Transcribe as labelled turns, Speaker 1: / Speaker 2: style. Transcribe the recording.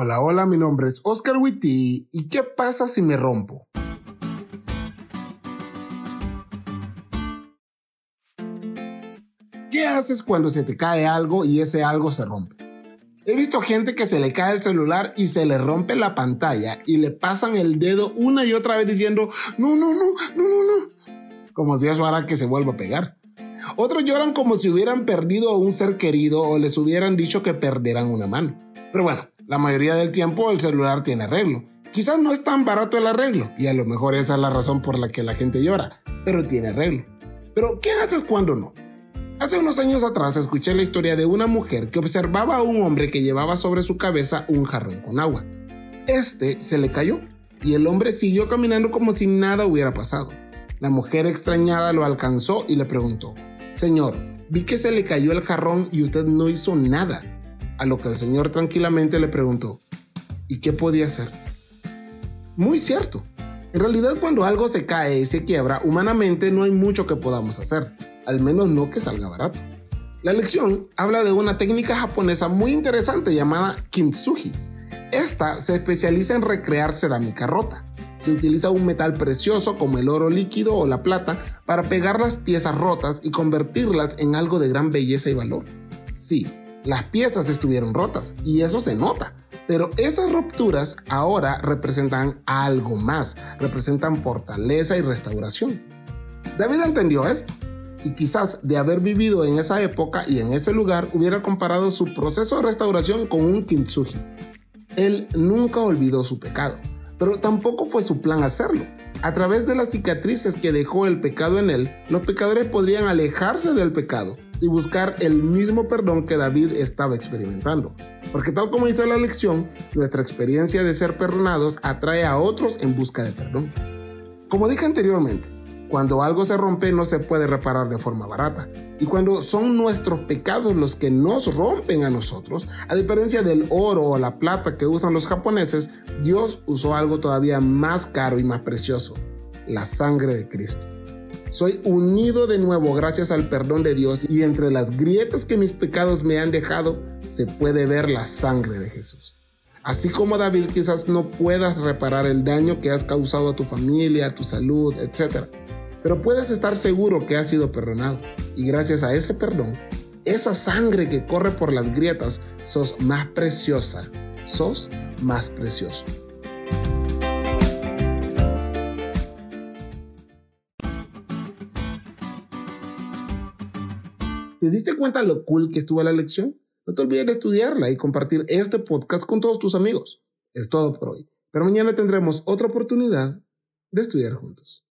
Speaker 1: Hola, hola, mi nombre es Oscar Witty. ¿Y qué pasa si me rompo? ¿Qué haces cuando se te cae algo y ese algo se rompe? He visto gente que se le cae el celular y se le rompe la pantalla y le pasan el dedo una y otra vez diciendo, no, no, no, no, no, no. Como si eso hará que se vuelva a pegar. Otros lloran como si hubieran perdido a un ser querido o les hubieran dicho que perderán una mano. Pero bueno, la mayoría del tiempo el celular tiene arreglo. Quizás no es tan barato el arreglo, y a lo mejor esa es la razón por la que la gente llora, pero tiene arreglo. Pero, ¿qué haces cuando no? Hace unos años atrás escuché la historia de una mujer que observaba a un hombre que llevaba sobre su cabeza un jarrón con agua. Este se le cayó y el hombre siguió caminando como si nada hubiera pasado. La mujer extrañada lo alcanzó y le preguntó, Señor, vi que se le cayó el jarrón y usted no hizo nada. A lo que el señor tranquilamente le preguntó, ¿y qué podía hacer? Muy cierto. En realidad cuando algo se cae y se quiebra, humanamente no hay mucho que podamos hacer, al menos no que salga barato. La lección habla de una técnica japonesa muy interesante llamada kintsugi. Esta se especializa en recrear cerámica rota. Se utiliza un metal precioso como el oro líquido o la plata para pegar las piezas rotas y convertirlas en algo de gran belleza y valor. Sí, las piezas estuvieron rotas y eso se nota. Pero esas rupturas ahora representan algo más, representan fortaleza y restauración. David entendió esto y quizás de haber vivido en esa época y en ese lugar hubiera comparado su proceso de restauración con un kintsugi. Él nunca olvidó su pecado, pero tampoco fue su plan hacerlo. A través de las cicatrices que dejó el pecado en él, los pecadores podrían alejarse del pecado y buscar el mismo perdón que David estaba experimentando. Porque tal como dice la lección, nuestra experiencia de ser perdonados atrae a otros en busca de perdón. Como dije anteriormente, cuando algo se rompe no se puede reparar de forma barata. Y cuando son nuestros pecados los que nos rompen a nosotros, a diferencia del oro o la plata que usan los japoneses, Dios usó algo todavía más caro y más precioso, la sangre de Cristo. Soy unido de nuevo gracias al perdón de Dios y entre las grietas que mis pecados me han dejado se puede ver la sangre de Jesús. Así como David quizás no puedas reparar el daño que has causado a tu familia, a tu salud, etc. Pero puedes estar seguro que has sido perdonado y gracias a ese perdón, esa sangre que corre por las grietas, sos más preciosa, sos más precioso. ¿Te diste cuenta lo cool que estuvo la lección? No te olvides de estudiarla y compartir este podcast con todos tus amigos. Es todo por hoy, pero mañana tendremos otra oportunidad de estudiar juntos.